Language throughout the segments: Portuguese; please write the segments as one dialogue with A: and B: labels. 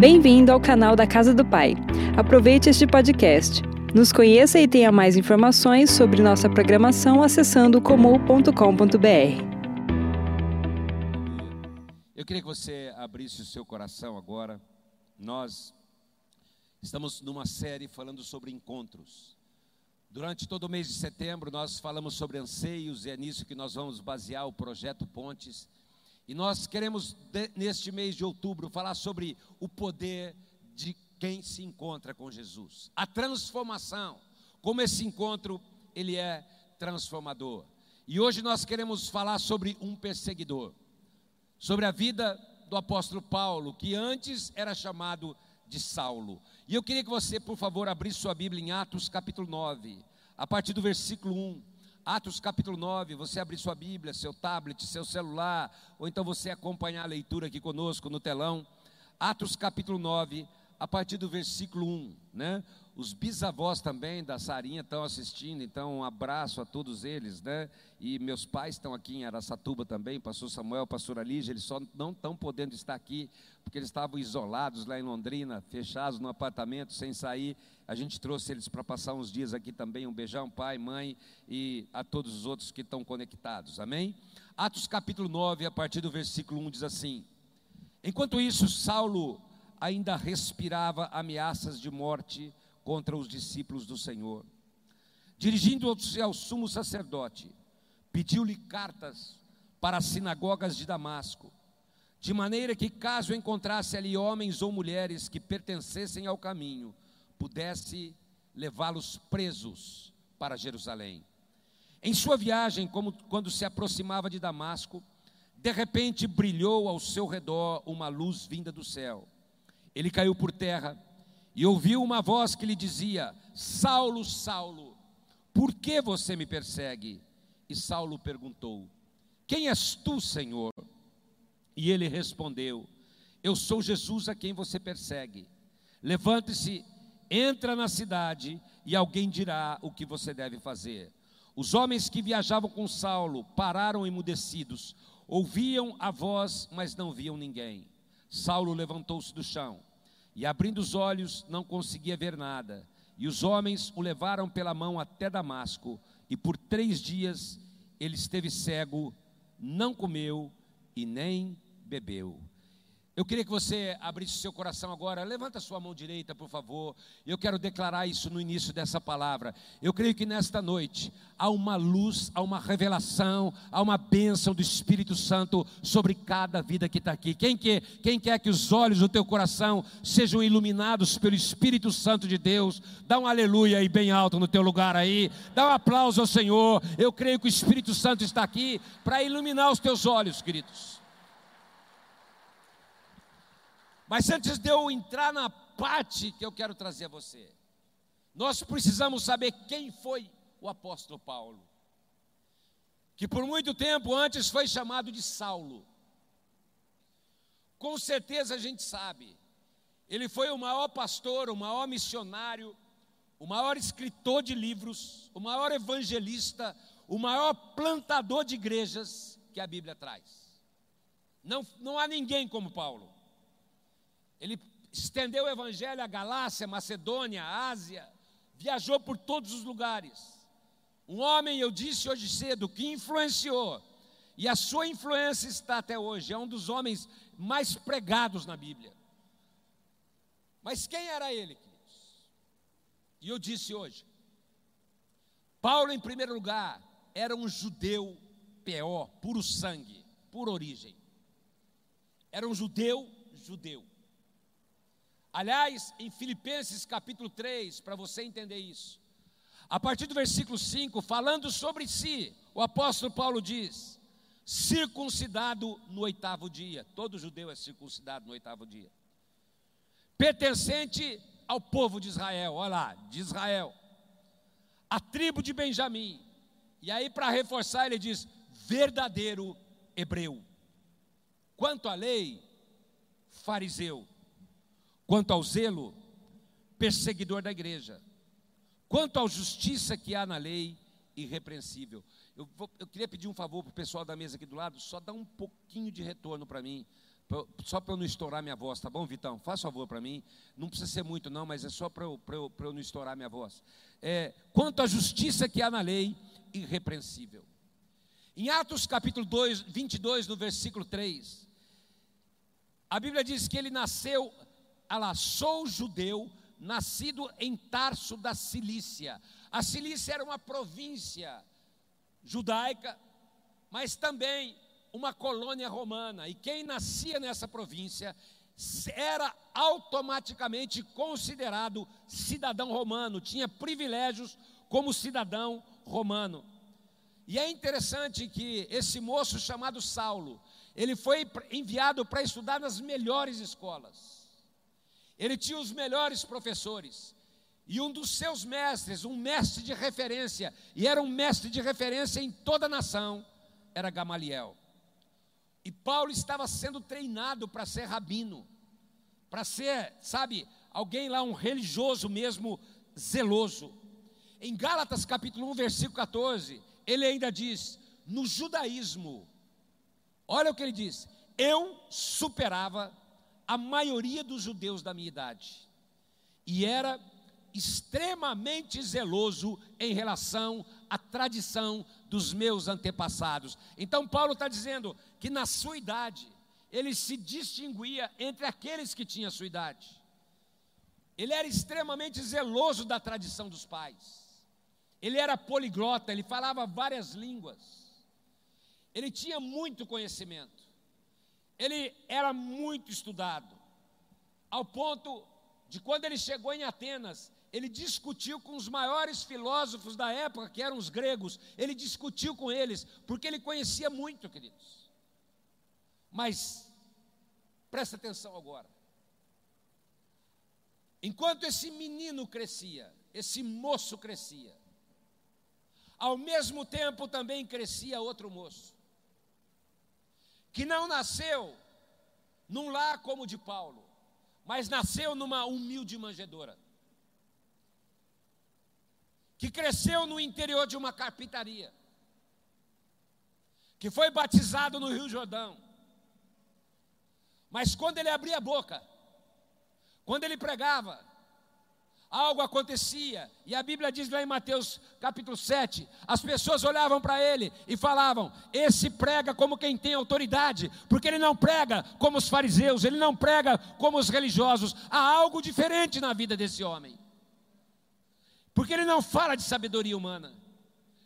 A: Bem-vindo ao canal da Casa do Pai. Aproveite este podcast. Nos conheça e tenha mais informações sobre nossa programação acessando comum.com.br.
B: Eu queria que você abrisse o seu coração agora. Nós estamos numa série falando sobre encontros. Durante todo o mês de setembro, nós falamos sobre anseios e é nisso que nós vamos basear o projeto Pontes. E nós queremos, neste mês de outubro, falar sobre o poder de quem se encontra com Jesus. A transformação, como esse encontro, ele é transformador. E hoje nós queremos falar sobre um perseguidor, sobre a vida do apóstolo Paulo, que antes era chamado de Saulo. E eu queria que você, por favor, abrisse sua Bíblia em Atos capítulo 9, a partir do versículo 1. Atos capítulo 9, você abrir sua Bíblia, seu tablet, seu celular, ou então você acompanhar a leitura aqui conosco no telão. Atos capítulo 9, a partir do versículo 1, né? Os bisavós também da Sarinha estão assistindo, então um abraço a todos eles, né? E meus pais estão aqui em Araçatuba também, pastor Samuel, pastor Alígia, eles só não estão podendo estar aqui, porque eles estavam isolados lá em Londrina, fechados no apartamento, sem sair. A gente trouxe eles para passar uns dias aqui também. Um beijão, pai, mãe e a todos os outros que estão conectados, amém? Atos capítulo 9, a partir do versículo 1 diz assim: Enquanto isso, Saulo ainda respirava ameaças de morte contra os discípulos do Senhor. Dirigindo-se ao sumo sacerdote, pediu-lhe cartas para as sinagogas de Damasco, de maneira que, caso encontrasse ali homens ou mulheres que pertencessem ao caminho, pudesse levá-los presos para Jerusalém. Em sua viagem, como quando se aproximava de Damasco, de repente brilhou ao seu redor uma luz vinda do céu. Ele caiu por terra e ouviu uma voz que lhe dizia: Saulo, Saulo, por que você me persegue? E Saulo perguntou: Quem és tu, Senhor? E ele respondeu: Eu sou Jesus a quem você persegue. Levante-se, entra na cidade e alguém dirá o que você deve fazer. Os homens que viajavam com Saulo pararam emudecidos, ouviam a voz, mas não viam ninguém. Saulo levantou-se do chão e, abrindo os olhos, não conseguia ver nada. E os homens o levaram pela mão até Damasco, e por três dias ele esteve cego, não comeu e nem bebeu. Eu queria que você abrisse seu coração agora. Levanta sua mão direita, por favor. Eu quero declarar isso no início dessa palavra. Eu creio que nesta noite há uma luz, há uma revelação, há uma bênção do Espírito Santo sobre cada vida que está aqui. Quem quer, quem quer que os olhos do teu coração sejam iluminados pelo Espírito Santo de Deus, dá um aleluia aí bem alto no teu lugar aí. Dá um aplauso ao Senhor. Eu creio que o Espírito Santo está aqui para iluminar os teus olhos, queridos. Mas antes de eu entrar na parte que eu quero trazer a você, nós precisamos saber quem foi o apóstolo Paulo, que por muito tempo antes foi chamado de Saulo. Com certeza a gente sabe, ele foi o maior pastor, o maior missionário, o maior escritor de livros, o maior evangelista, o maior plantador de igrejas que a Bíblia traz. Não, não há ninguém como Paulo. Ele estendeu o evangelho à Galácia, Macedônia, Ásia, viajou por todos os lugares. Um homem, eu disse hoje cedo, que influenciou, e a sua influência está até hoje, é um dos homens mais pregados na Bíblia. Mas quem era ele, queridos? E eu disse hoje, Paulo, em primeiro lugar, era um judeu pior, puro sangue, por origem. Era um judeu, judeu. Aliás, em Filipenses capítulo 3, para você entender isso, a partir do versículo 5, falando sobre si, o apóstolo Paulo diz: circuncidado no oitavo dia, todo judeu é circuncidado no oitavo dia, pertencente ao povo de Israel, olha lá, de Israel, a tribo de Benjamim, e aí para reforçar ele diz: verdadeiro hebreu. Quanto à lei, fariseu Quanto ao zelo, perseguidor da igreja. Quanto à justiça que há na lei, irrepreensível. Eu, vou, eu queria pedir um favor para o pessoal da mesa aqui do lado, só dá um pouquinho de retorno para mim, só para eu não estourar minha voz, tá bom, Vitão? Faz favor para mim. Não precisa ser muito, não, mas é só para eu, eu, eu não estourar minha voz. É, quanto à justiça que há na lei, irrepreensível. Em Atos capítulo 2, 22, no versículo 3, a Bíblia diz que ele nasceu, ela sou judeu, nascido em Tarso da Cilícia. A Cilícia era uma província judaica, mas também uma colônia romana, e quem nascia nessa província era automaticamente considerado cidadão romano, tinha privilégios como cidadão romano. E é interessante que esse moço chamado Saulo, ele foi enviado para estudar nas melhores escolas. Ele tinha os melhores professores. E um dos seus mestres, um mestre de referência, e era um mestre de referência em toda a nação, era Gamaliel. E Paulo estava sendo treinado para ser rabino, para ser, sabe, alguém lá, um religioso mesmo, zeloso. Em Gálatas capítulo 1, versículo 14, ele ainda diz: no judaísmo, olha o que ele diz: eu superava a maioria dos judeus da minha idade, e era extremamente zeloso em relação à tradição dos meus antepassados. Então, Paulo está dizendo que na sua idade, ele se distinguia entre aqueles que tinham a sua idade. Ele era extremamente zeloso da tradição dos pais. Ele era poliglota, ele falava várias línguas. Ele tinha muito conhecimento. Ele era muito estudado. Ao ponto de quando ele chegou em Atenas, ele discutiu com os maiores filósofos da época, que eram os gregos, ele discutiu com eles, porque ele conhecia muito, queridos. Mas, presta atenção agora. Enquanto esse menino crescia, esse moço crescia, ao mesmo tempo também crescia outro moço, que não nasceu num lar como o de Paulo, mas nasceu numa humilde manjedoura que cresceu no interior de uma carpintaria, que foi batizado no Rio Jordão. Mas quando ele abria a boca, quando ele pregava, algo acontecia, e a Bíblia diz lá em Mateus capítulo 7: as pessoas olhavam para ele e falavam: Esse prega como quem tem autoridade, porque ele não prega como os fariseus, ele não prega como os religiosos, há algo diferente na vida desse homem. Porque ele não fala de sabedoria humana.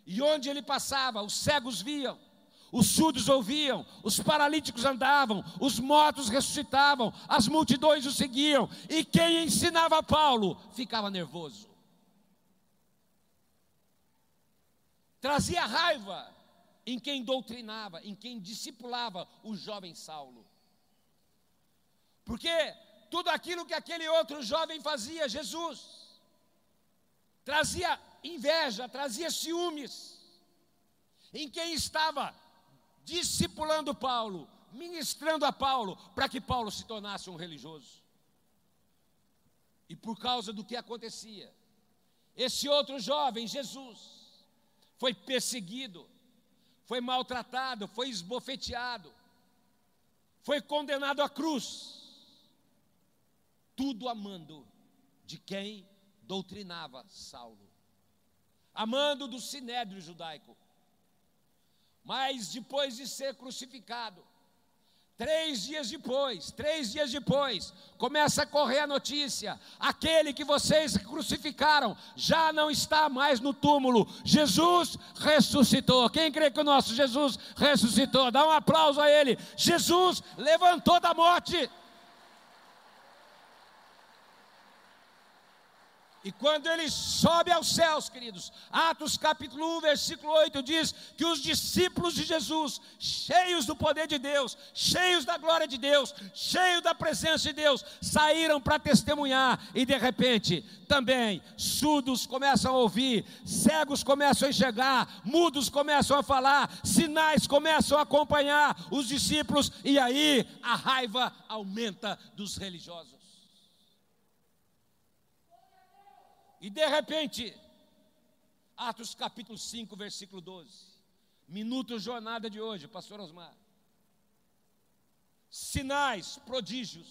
B: E onde ele passava, os cegos viam, os surdos ouviam, os paralíticos andavam, os mortos ressuscitavam, as multidões o seguiam, e quem ensinava Paulo ficava nervoso. Trazia raiva em quem doutrinava, em quem discipulava o jovem Saulo. Porque tudo aquilo que aquele outro jovem fazia, Jesus trazia inveja, trazia ciúmes em quem estava discipulando Paulo, ministrando a Paulo, para que Paulo se tornasse um religioso. E por causa do que acontecia, esse outro jovem, Jesus, foi perseguido, foi maltratado, foi esbofeteado, foi condenado à cruz, tudo amando de quem doutrinava Saulo, amando do sinédrio judaico. Mas depois de ser crucificado, Três dias depois, três dias depois, começa a correr a notícia: aquele que vocês crucificaram já não está mais no túmulo. Jesus ressuscitou. Quem crê que o nosso Jesus ressuscitou? Dá um aplauso a ele. Jesus levantou da morte. E quando ele sobe aos céus, queridos, Atos capítulo 1, versículo 8 diz que os discípulos de Jesus, cheios do poder de Deus, cheios da glória de Deus, cheios da presença de Deus, saíram para testemunhar e de repente também surdos começam a ouvir, cegos começam a enxergar, mudos começam a falar, sinais começam a acompanhar os discípulos e aí a raiva aumenta dos religiosos. E de repente, Atos capítulo 5, versículo 12. Minuto jornada de hoje, pastor Osmar. sinais, prodígios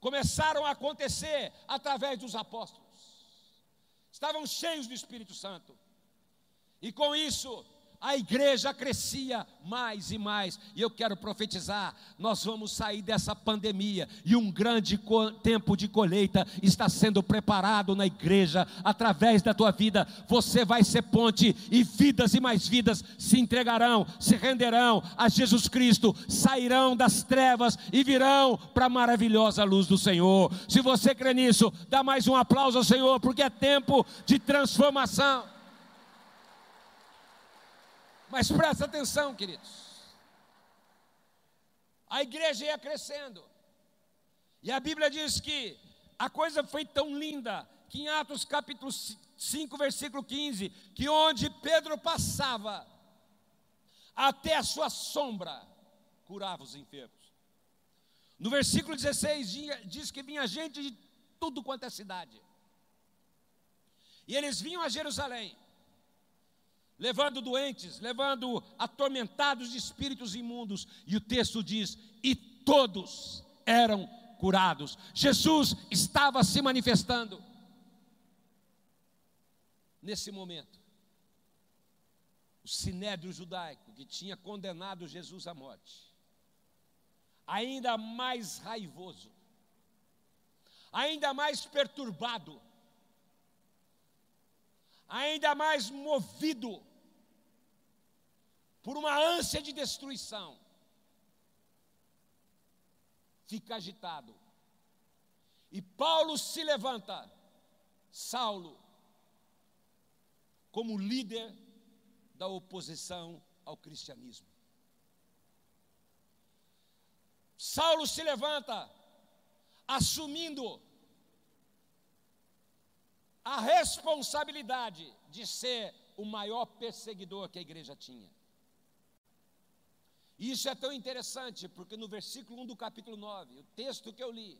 B: começaram a acontecer através dos apóstolos. Estavam cheios do Espírito Santo. E com isso, a igreja crescia mais e mais. E eu quero profetizar: nós vamos sair dessa pandemia e um grande tempo de colheita está sendo preparado na igreja através da tua vida. Você vai ser ponte e vidas e mais vidas se entregarão, se renderão a Jesus Cristo, sairão das trevas e virão para a maravilhosa luz do Senhor. Se você crê nisso, dá mais um aplauso ao Senhor, porque é tempo de transformação. Mas presta atenção, queridos. A igreja ia crescendo. E a Bíblia diz que a coisa foi tão linda que em Atos capítulo 5, versículo 15, que onde Pedro passava, até a sua sombra curava os enfermos. No versículo 16 diz que vinha gente de tudo quanto é cidade. E eles vinham a Jerusalém levando doentes, levando atormentados de espíritos imundos, e o texto diz: e todos eram curados. Jesus estava se manifestando. Nesse momento, o sinédrio judaico que tinha condenado Jesus à morte, ainda mais raivoso, ainda mais perturbado, ainda mais movido por uma ânsia de destruição, fica agitado. E Paulo se levanta, Saulo, como líder da oposição ao cristianismo. Saulo se levanta, assumindo a responsabilidade de ser o maior perseguidor que a igreja tinha. Isso é tão interessante, porque no versículo 1 do capítulo 9, o texto que eu li,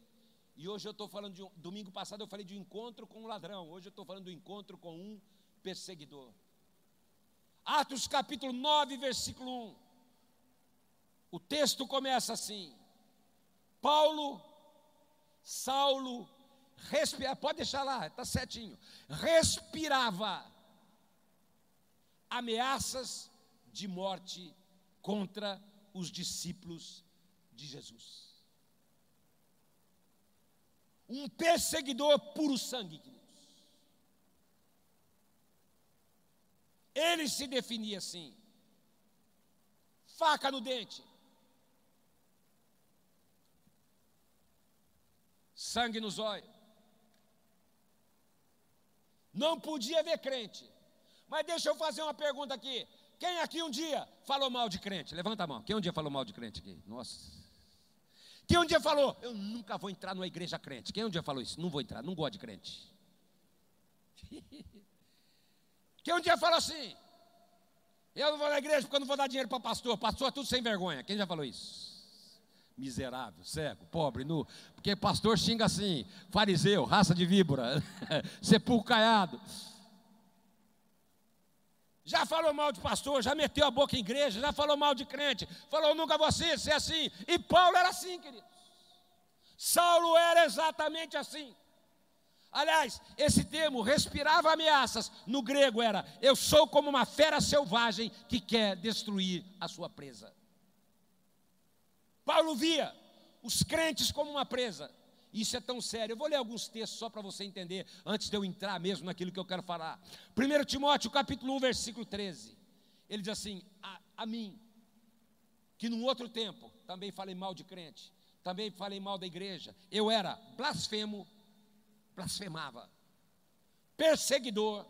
B: e hoje eu estou falando de um, domingo passado eu falei de um encontro com um ladrão, hoje eu estou falando do encontro com um perseguidor. Atos capítulo 9, versículo 1. O texto começa assim: Paulo, Saulo, respira, pode deixar lá, está certinho. Respirava ameaças de morte contra os discípulos de Jesus. Um perseguidor puro sangue. Ele se definia assim: faca no dente, sangue nos olhos. Não podia ver crente. Mas deixa eu fazer uma pergunta aqui. Quem aqui um dia falou mal de crente? Levanta a mão. Quem um dia falou mal de crente aqui? Nossa. Quem um dia falou, eu nunca vou entrar numa igreja crente? Quem um dia falou isso? Não vou entrar, não gosto de crente. Quem um dia falou assim, eu não vou na igreja porque eu não vou dar dinheiro para pastor. Pastor é tudo sem vergonha. Quem já falou isso? Miserável, cego, pobre, nu. Porque pastor xinga assim, fariseu, raça de víbora, sepulcro caiado já falou mal de pastor, já meteu a boca em igreja, já falou mal de crente, falou nunca você ser assim. E Paulo era assim, querido. Saulo era exatamente assim. Aliás, esse termo respirava ameaças, no grego era: eu sou como uma fera selvagem que quer destruir a sua presa. Paulo via os crentes como uma presa. Isso é tão sério. Eu vou ler alguns textos só para você entender, antes de eu entrar mesmo naquilo que eu quero falar. 1 Timóteo, capítulo 1, versículo 13. Ele diz assim: a, a mim, que num outro tempo também falei mal de crente, também falei mal da igreja, eu era blasfemo, blasfemava, perseguidor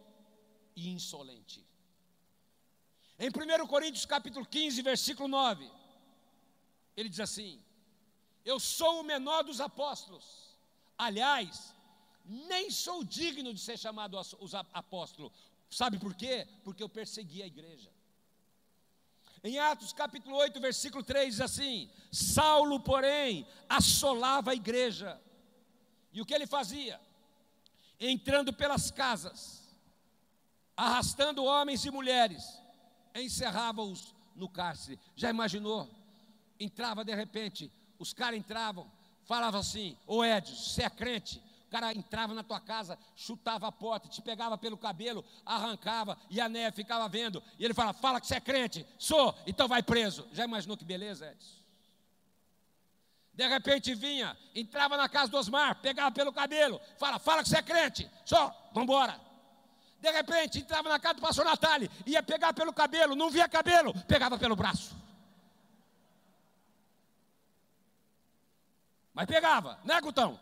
B: e insolente. Em 1 Coríntios capítulo 15, versículo 9, ele diz assim: eu sou o menor dos apóstolos. Aliás, nem sou digno de ser chamado apóstolo. Sabe por quê? Porque eu persegui a igreja. Em Atos capítulo 8, versículo 3 diz assim: Saulo, porém, assolava a igreja. E o que ele fazia? Entrando pelas casas, arrastando homens e mulheres, encerrava-os no cárcere. Já imaginou? entrava de repente, os caras entravam, falavam assim: Ô Edson, você é crente? O cara entrava na tua casa, chutava a porta, te pegava pelo cabelo, arrancava, e a Né ficava vendo. E ele fala: Fala que você é crente. Sou, então vai preso. Já imaginou que beleza, Edson? De repente vinha, entrava na casa do Osmar, pegava pelo cabelo, fala: Fala que você é crente. Sou, vambora. De repente entrava na casa do pastor Natália, ia pegar pelo cabelo, não via cabelo, pegava pelo braço. Mas pegava, né, Gutão?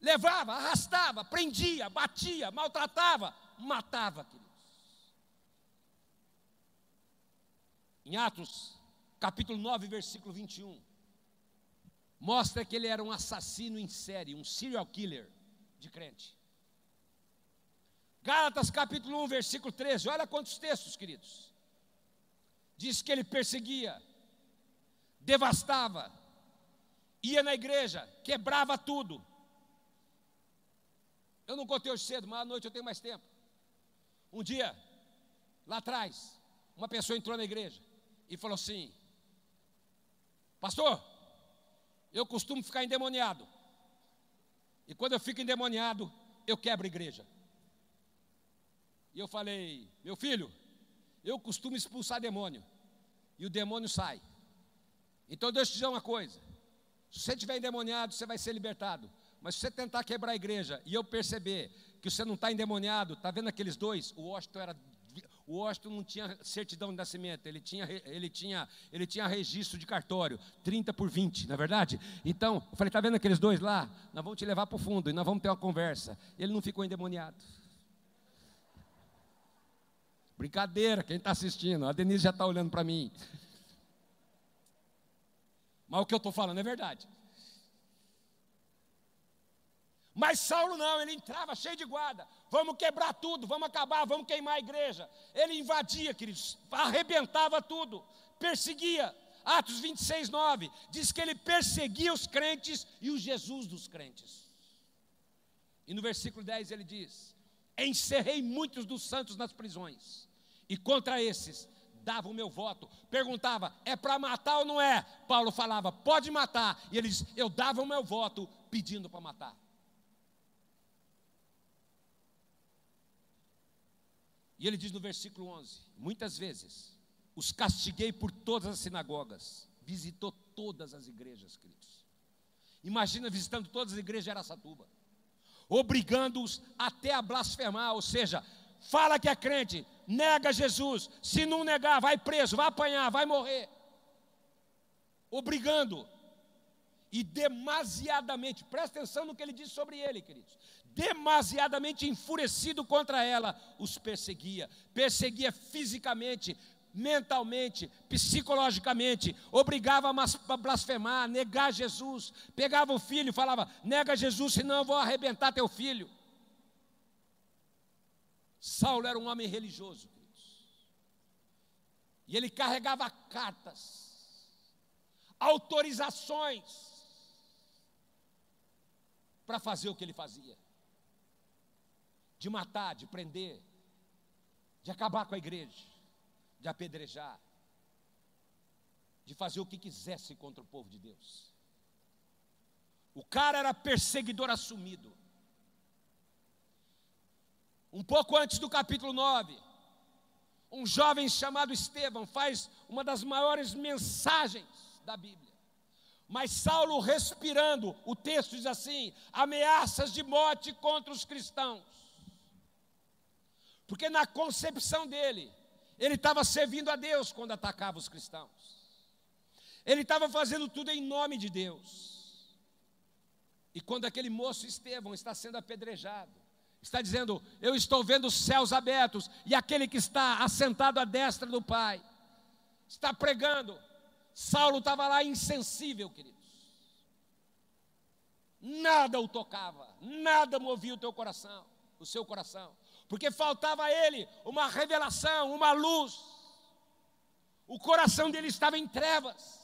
B: Levava, arrastava, prendia, batia, maltratava, matava, queridos. Em Atos, capítulo 9, versículo 21, mostra que ele era um assassino em série, um serial killer de crente. Gálatas, capítulo 1, versículo 13, olha quantos textos, queridos. Diz que ele perseguia, devastava, ia na igreja, quebrava tudo, eu não contei hoje cedo, mas à noite eu tenho mais tempo. Um dia, lá atrás, uma pessoa entrou na igreja e falou assim: Pastor, eu costumo ficar endemoniado. E quando eu fico endemoniado, eu quebro a igreja. E eu falei: Meu filho, eu costumo expulsar demônio. E o demônio sai. Então deixa eu te dizer uma coisa: se você estiver endemoniado, você vai ser libertado. Mas se você tentar quebrar a igreja e eu perceber que você não está endemoniado, está vendo aqueles dois? O Washington era o Washington não tinha certidão de nascimento, ele tinha, ele tinha, ele tinha registro de cartório, 30 por 20, na é verdade? Então, eu falei, está vendo aqueles dois lá? Nós vamos te levar para o fundo e nós vamos ter uma conversa. Ele não ficou endemoniado. Brincadeira, quem está assistindo? A Denise já está olhando para mim. Mas o que eu estou falando é verdade. Mas Saulo não, ele entrava cheio de guarda. Vamos quebrar tudo, vamos acabar, vamos queimar a igreja. Ele invadia, queridos, arrebentava tudo, perseguia. Atos 26, 9 diz que ele perseguia os crentes e o Jesus dos crentes. E no versículo 10 ele diz: Encerrei muitos dos santos nas prisões, e contra esses dava o meu voto. Perguntava: É para matar ou não é? Paulo falava: Pode matar. E ele diz: Eu dava o meu voto pedindo para matar. E ele diz no versículo 11: Muitas vezes os castiguei por todas as sinagogas, visitou todas as igrejas, queridos. Imagina visitando todas as igrejas de Aracatuba, obrigando-os até a blasfemar, ou seja, fala que é crente, nega Jesus, se não negar, vai preso, vai apanhar, vai morrer. Obrigando, e demasiadamente, presta atenção no que ele diz sobre ele, queridos. Demasiadamente enfurecido contra ela, os perseguia, perseguia fisicamente, mentalmente, psicologicamente, obrigava a blasfemar, negar Jesus. Pegava o filho e falava: nega Jesus, senão eu vou arrebentar teu filho. Saulo era um homem religioso, queridos. E ele carregava cartas, autorizações, para fazer o que ele fazia: de matar, de prender, de acabar com a igreja, de apedrejar, de fazer o que quisesse contra o povo de Deus. O cara era perseguidor assumido. Um pouco antes do capítulo 9, um jovem chamado Estevão faz uma das maiores mensagens da Bíblia. Mas Saulo respirando, o texto diz assim: ameaças de morte contra os cristãos. Porque na concepção dele, ele estava servindo a Deus quando atacava os cristãos. Ele estava fazendo tudo em nome de Deus. E quando aquele moço Estevão está sendo apedrejado, está dizendo: Eu estou vendo os céus abertos, e aquele que está assentado à destra do Pai, está pregando, Saulo estava lá insensível, queridos. Nada o tocava, nada movia o teu coração, o seu coração, porque faltava a ele uma revelação, uma luz. O coração dele estava em trevas,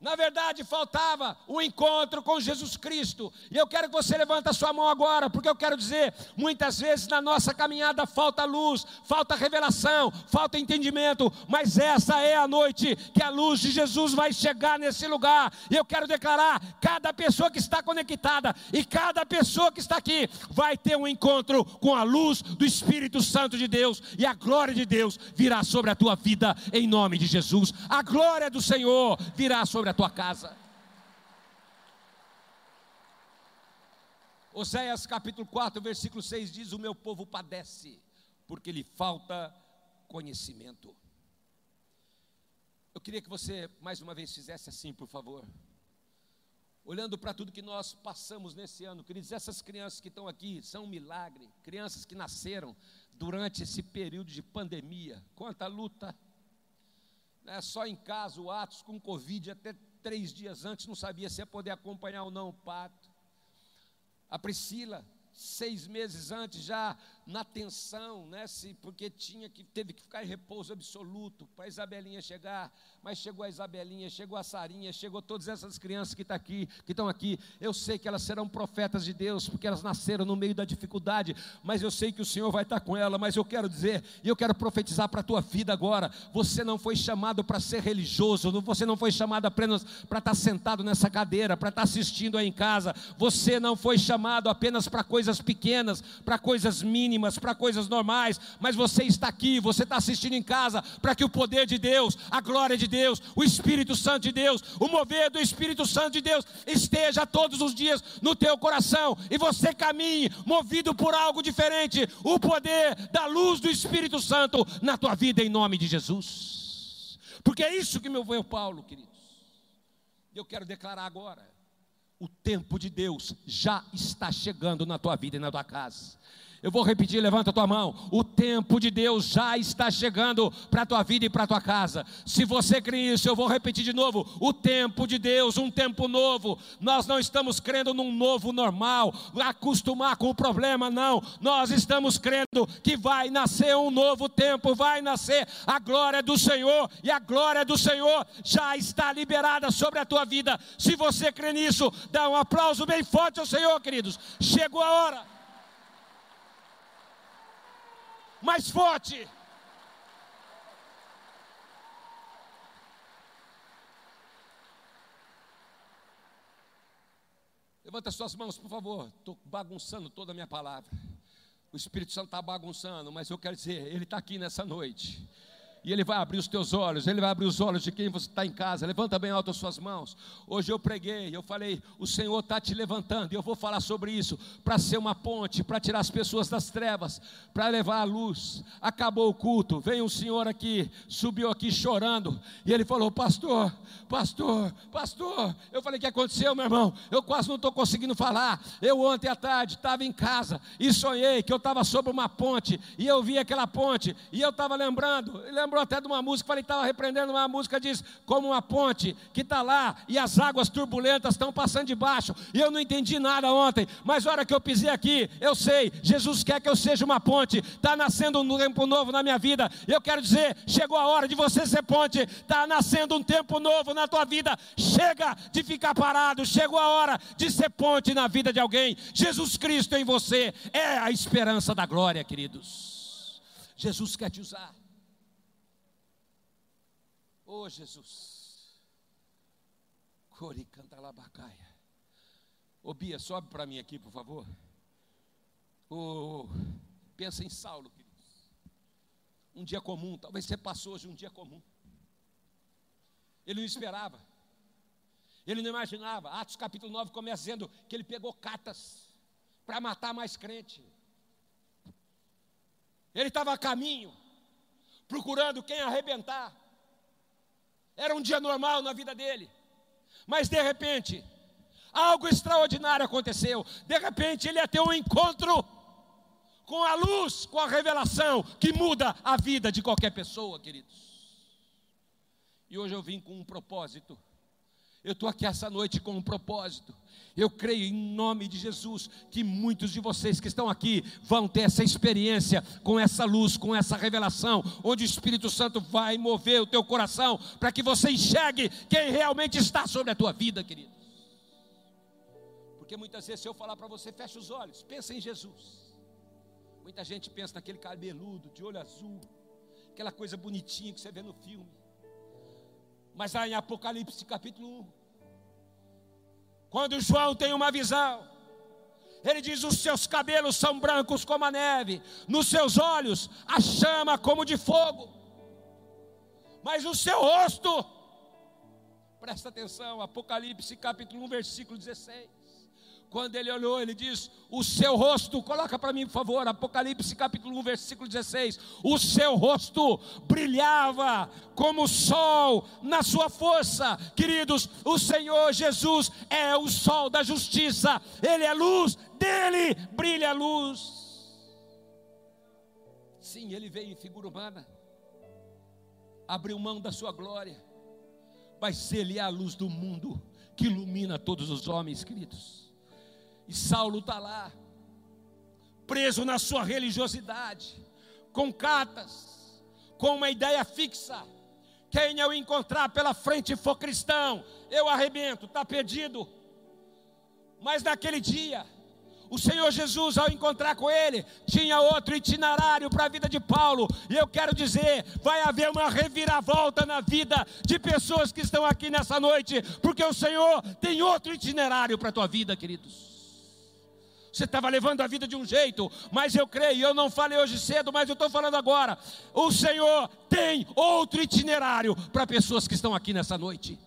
B: Na verdade, faltava o encontro com Jesus Cristo. E eu quero que você levante a sua mão agora, porque eu quero dizer, muitas vezes na nossa caminhada falta luz, falta revelação, falta entendimento, mas essa é a noite que a luz de Jesus vai chegar nesse lugar. E eu quero declarar, cada pessoa que está conectada e cada pessoa que está aqui vai ter um encontro com a luz do Espírito Santo de Deus e a glória de Deus virá sobre a tua vida em nome de Jesus. A glória do Senhor virá sobre a tua casa. Oséias capítulo 4, versículo 6 diz: O meu povo padece, porque lhe falta conhecimento. Eu queria que você mais uma vez fizesse assim, por favor. Olhando para tudo que nós passamos nesse ano, queridos, essas crianças que estão aqui são um milagre, crianças que nasceram durante esse período de pandemia, quanta luta, né, só em casa, o Atos com Covid, até três dias antes não sabia se ia poder acompanhar ou não o pato. A Priscila, seis meses antes, já na tensão, né? Se, porque tinha que, teve que ficar em repouso absoluto para a Isabelinha chegar, mas chegou a Isabelinha, chegou a Sarinha, chegou todas essas crianças que, tá aqui, que estão aqui. Eu sei que elas serão profetas de Deus, porque elas nasceram no meio da dificuldade, mas eu sei que o Senhor vai estar com ela. Mas eu quero dizer, e eu quero profetizar para a tua vida agora: você não foi chamado para ser religioso, você não foi chamado apenas para estar sentado nessa cadeira, para estar assistindo aí em casa, você não foi chamado apenas para coisas pequenas, para coisas mínimas mínimas, para coisas normais, mas você está aqui, você está assistindo em casa, para que o poder de Deus, a glória de Deus, o Espírito Santo de Deus, o mover do Espírito Santo de Deus esteja todos os dias no teu coração e você caminhe movido por algo diferente, o poder da luz do Espírito Santo na tua vida em nome de Jesus. Porque é isso que meu avô Paulo, queridos. Eu quero declarar agora. O tempo de Deus já está chegando na tua vida e na tua casa. Eu vou repetir, levanta a tua mão. O tempo de Deus já está chegando para a tua vida e para a tua casa. Se você crê isso, eu vou repetir de novo. O tempo de Deus, um tempo novo. Nós não estamos crendo num novo normal, acostumar com o problema, não. Nós estamos crendo que vai nascer um novo tempo, vai nascer a glória do Senhor, e a glória do Senhor já está liberada sobre a tua vida. Se você crê nisso, dá um aplauso bem forte ao Senhor, queridos. Chegou a hora. Mais forte. Levanta suas mãos, por favor. Estou bagunçando toda a minha palavra. O Espírito Santo está bagunçando, mas eu quero dizer, Ele está aqui nessa noite e Ele vai abrir os teus olhos, Ele vai abrir os olhos de quem você está em casa. Levanta bem alto as suas mãos. Hoje eu preguei, eu falei, o Senhor está te levantando, e eu vou falar sobre isso, para ser uma ponte, para tirar as pessoas das trevas, para levar a luz. Acabou o culto, veio um senhor aqui, subiu aqui chorando, e ele falou: Pastor, pastor, pastor. Eu falei: O que aconteceu, meu irmão? Eu quase não estou conseguindo falar. Eu ontem à tarde estava em casa e sonhei que eu estava sobre uma ponte, e eu vi aquela ponte, e eu estava lembrando, lembrando lembrou até de uma música, falei, estava repreendendo uma música, diz, como uma ponte que está lá e as águas turbulentas estão passando debaixo. E eu não entendi nada ontem, mas a hora que eu pisei aqui, eu sei, Jesus quer que eu seja uma ponte, está nascendo um tempo novo na minha vida. Eu quero dizer, chegou a hora de você ser ponte, está nascendo um tempo novo na tua vida. Chega de ficar parado, chegou a hora de ser ponte na vida de alguém. Jesus Cristo em você é a esperança da glória, queridos. Jesus quer te usar. Oh Jesus. Cori cantalabacaia. Ô Bia, sobe para mim aqui, por favor. Oh, pensa em Saulo, queridos. Um dia comum, talvez você passou hoje um dia comum. Ele não esperava. Ele não imaginava. Atos capítulo 9 começa dizendo que ele pegou cartas para matar mais crente. Ele estava a caminho, procurando quem arrebentar. Era um dia normal na vida dele. Mas de repente, algo extraordinário aconteceu. De repente, ele ia ter um encontro com a luz, com a revelação que muda a vida de qualquer pessoa, queridos. E hoje eu vim com um propósito. Eu estou aqui essa noite com um propósito. Eu creio em nome de Jesus que muitos de vocês que estão aqui vão ter essa experiência com essa luz, com essa revelação, onde o Espírito Santo vai mover o teu coração para que você enxergue quem realmente está sobre a tua vida, querido. Porque muitas vezes se eu falar para você, fecha os olhos, pensa em Jesus. Muita gente pensa naquele cabeludo, de olho azul, aquela coisa bonitinha que você vê no filme. Mas lá em Apocalipse capítulo 1, quando João tem uma visão, ele diz: Os seus cabelos são brancos como a neve, nos seus olhos a chama como de fogo, mas o seu rosto, presta atenção, Apocalipse capítulo 1, versículo 16 quando ele olhou, ele diz: O seu rosto, coloca para mim, por favor, Apocalipse capítulo 1, versículo 16: O seu rosto brilhava como o sol na sua força. Queridos, o Senhor Jesus é o sol da justiça, ele é luz, dele brilha a luz. Sim, ele veio em figura humana, abriu mão da sua glória, mas ele é a luz do mundo que ilumina todos os homens, queridos. E Saulo está lá, preso na sua religiosidade, com cartas, com uma ideia fixa. Quem eu encontrar pela frente for cristão, eu arrebento, está perdido. Mas naquele dia, o Senhor Jesus, ao encontrar com ele, tinha outro itinerário para a vida de Paulo. E eu quero dizer: vai haver uma reviravolta na vida de pessoas que estão aqui nessa noite, porque o Senhor tem outro itinerário para a tua vida, queridos. Você estava levando a vida de um jeito, mas eu creio, eu não falei hoje cedo, mas eu estou falando agora. O Senhor tem outro itinerário para pessoas que estão aqui nessa noite.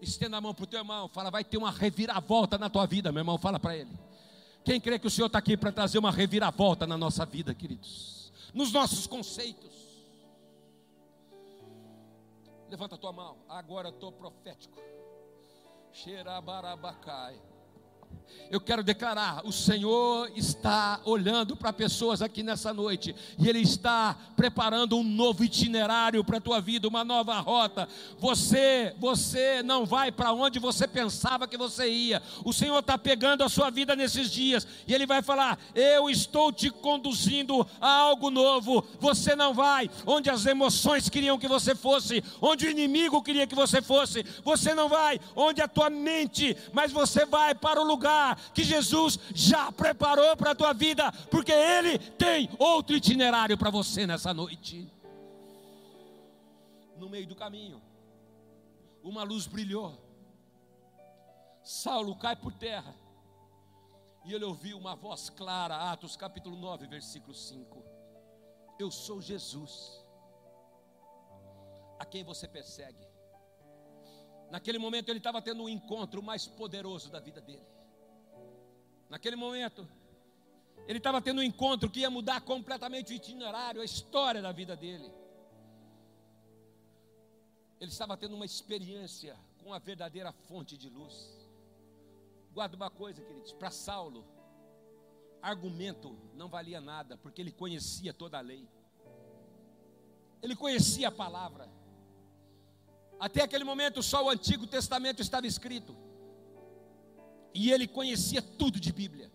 B: Estenda a mão para o teu irmão, fala, vai ter uma reviravolta na tua vida, meu irmão, fala para ele. Quem crê que o Senhor está aqui para trazer uma reviravolta na nossa vida, queridos? Nos nossos conceitos. Levanta a tua mão, agora eu estou profético. Xerabarabacai. Eu quero declarar: o Senhor está olhando para pessoas aqui nessa noite, e Ele está preparando um novo itinerário para a tua vida, uma nova rota. Você, você não vai para onde você pensava que você ia. O Senhor está pegando a sua vida nesses dias, e Ele vai falar: Eu estou te conduzindo a algo novo. Você não vai onde as emoções queriam que você fosse, onde o inimigo queria que você fosse. Você não vai onde a tua mente, mas você vai para o lugar lugar que Jesus já preparou para a tua vida, porque Ele tem outro itinerário para você nessa noite. No meio do caminho, uma luz brilhou. Saulo cai por terra. E ele ouviu uma voz clara, Atos capítulo 9, versículo 5. Eu sou Jesus, a quem você persegue. Naquele momento ele estava tendo um encontro mais poderoso da vida dele. Naquele momento, ele estava tendo um encontro que ia mudar completamente o itinerário, a história da vida dele. Ele estava tendo uma experiência com a verdadeira fonte de luz. Guarda uma coisa, queridos, para Saulo, argumento não valia nada, porque ele conhecia toda a lei. Ele conhecia a palavra. Até aquele momento só o Antigo Testamento estava escrito. E ele conhecia tudo de Bíblia.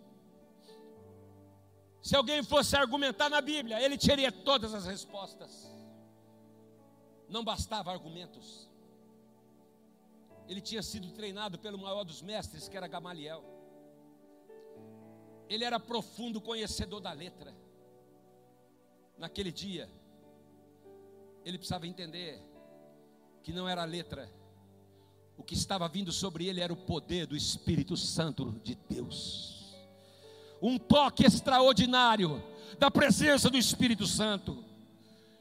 B: Se alguém fosse argumentar na Bíblia, ele teria todas as respostas. Não bastava argumentos. Ele tinha sido treinado pelo maior dos mestres, que era Gamaliel. Ele era profundo conhecedor da letra. Naquele dia, ele precisava entender que não era a letra o que estava vindo sobre ele era o poder do Espírito Santo de Deus. Um toque extraordinário da presença do Espírito Santo.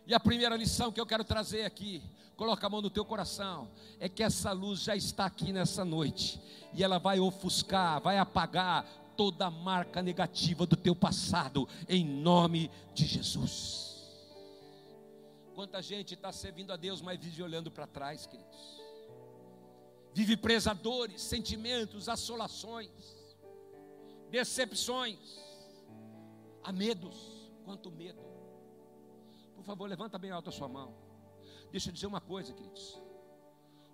B: E a primeira lição que eu quero trazer aqui, coloca a mão no teu coração, é que essa luz já está aqui nessa noite, e ela vai ofuscar, vai apagar toda a marca negativa do teu passado, em nome de Jesus. Quanta gente está servindo a Deus, mas vive olhando para trás, queridos vive presa a dores, sentimentos, assolações, decepções, a medos. Quanto medo. Por favor, levanta bem alto a sua mão. Deixa eu dizer uma coisa, queridos.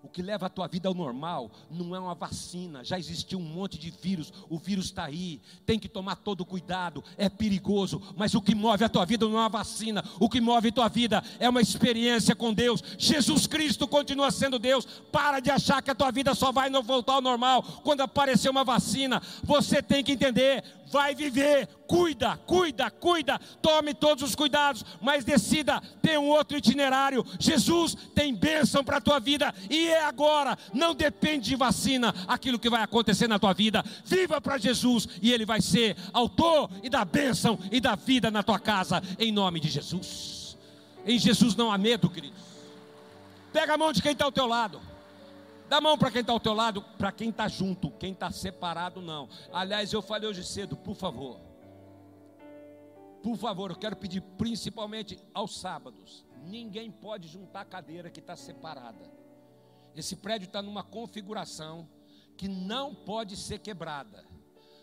B: O que leva a tua vida ao normal não é uma vacina. Já existiu um monte de vírus. O vírus está aí. Tem que tomar todo cuidado. É perigoso. Mas o que move a tua vida não é uma vacina. O que move a tua vida é uma experiência com Deus. Jesus Cristo continua sendo Deus. Para de achar que a tua vida só vai voltar ao normal quando aparecer uma vacina. Você tem que entender vai viver. Cuida, cuida, cuida. Tome todos os cuidados, mas decida ter um outro itinerário. Jesus tem bênção para a tua vida e é agora. Não depende de vacina aquilo que vai acontecer na tua vida. Viva para Jesus e Ele vai ser autor e da bênção e da vida na tua casa, em nome de Jesus. Em Jesus não há medo, queridos. Pega a mão de quem está ao teu lado. Dá a mão para quem está ao teu lado, para quem está junto, quem está separado, não. Aliás, eu falei hoje cedo, por favor. Por favor, eu quero pedir principalmente aos sábados. Ninguém pode juntar a cadeira que está separada. Esse prédio está numa configuração que não pode ser quebrada.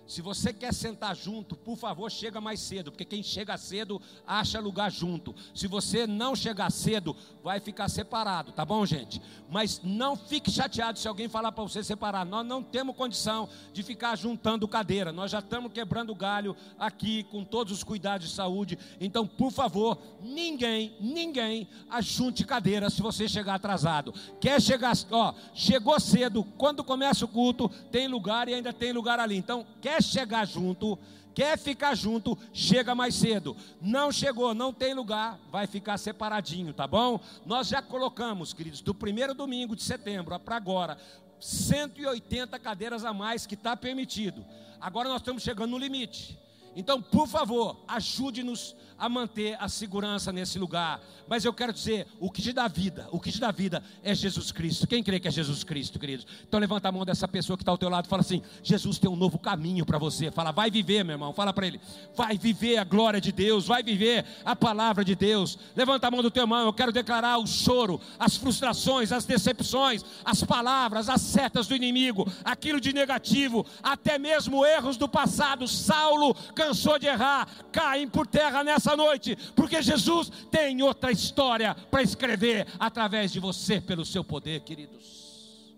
B: Se você quer sentar junto, por favor, chega mais cedo, porque quem chega cedo acha lugar junto. Se você não chegar cedo, vai ficar separado, tá bom, gente? Mas não fique chateado se alguém falar para você separar. Nós não temos condição de ficar juntando cadeira. Nós já estamos quebrando galho aqui com todos os cuidados de saúde. Então, por favor, ninguém, ninguém ajunte cadeira se você chegar atrasado. Quer chegar, ó, chegou cedo, quando começa o culto, tem lugar e ainda tem lugar ali. Então, quer quer chegar junto, quer ficar junto, chega mais cedo. Não chegou, não tem lugar, vai ficar separadinho, tá bom? Nós já colocamos, queridos, do primeiro domingo de setembro para agora, 180 cadeiras a mais que está permitido. Agora nós estamos chegando no limite. Então, por favor, ajude-nos a manter a segurança nesse lugar. Mas eu quero dizer, o que te dá vida, o que te dá vida é Jesus Cristo. Quem crê que é Jesus Cristo, queridos? Então levanta a mão dessa pessoa que está ao teu lado e fala assim: Jesus tem um novo caminho para você. Fala, vai viver, meu irmão. Fala para ele, vai viver a glória de Deus, vai viver a palavra de Deus. Levanta a mão do teu irmão, eu quero declarar o choro, as frustrações, as decepções, as palavras, as setas do inimigo, aquilo de negativo, até mesmo erros do passado. Saulo cansou de errar, caem por terra nessa noite, porque Jesus tem outra história para escrever através de você, pelo seu poder, queridos.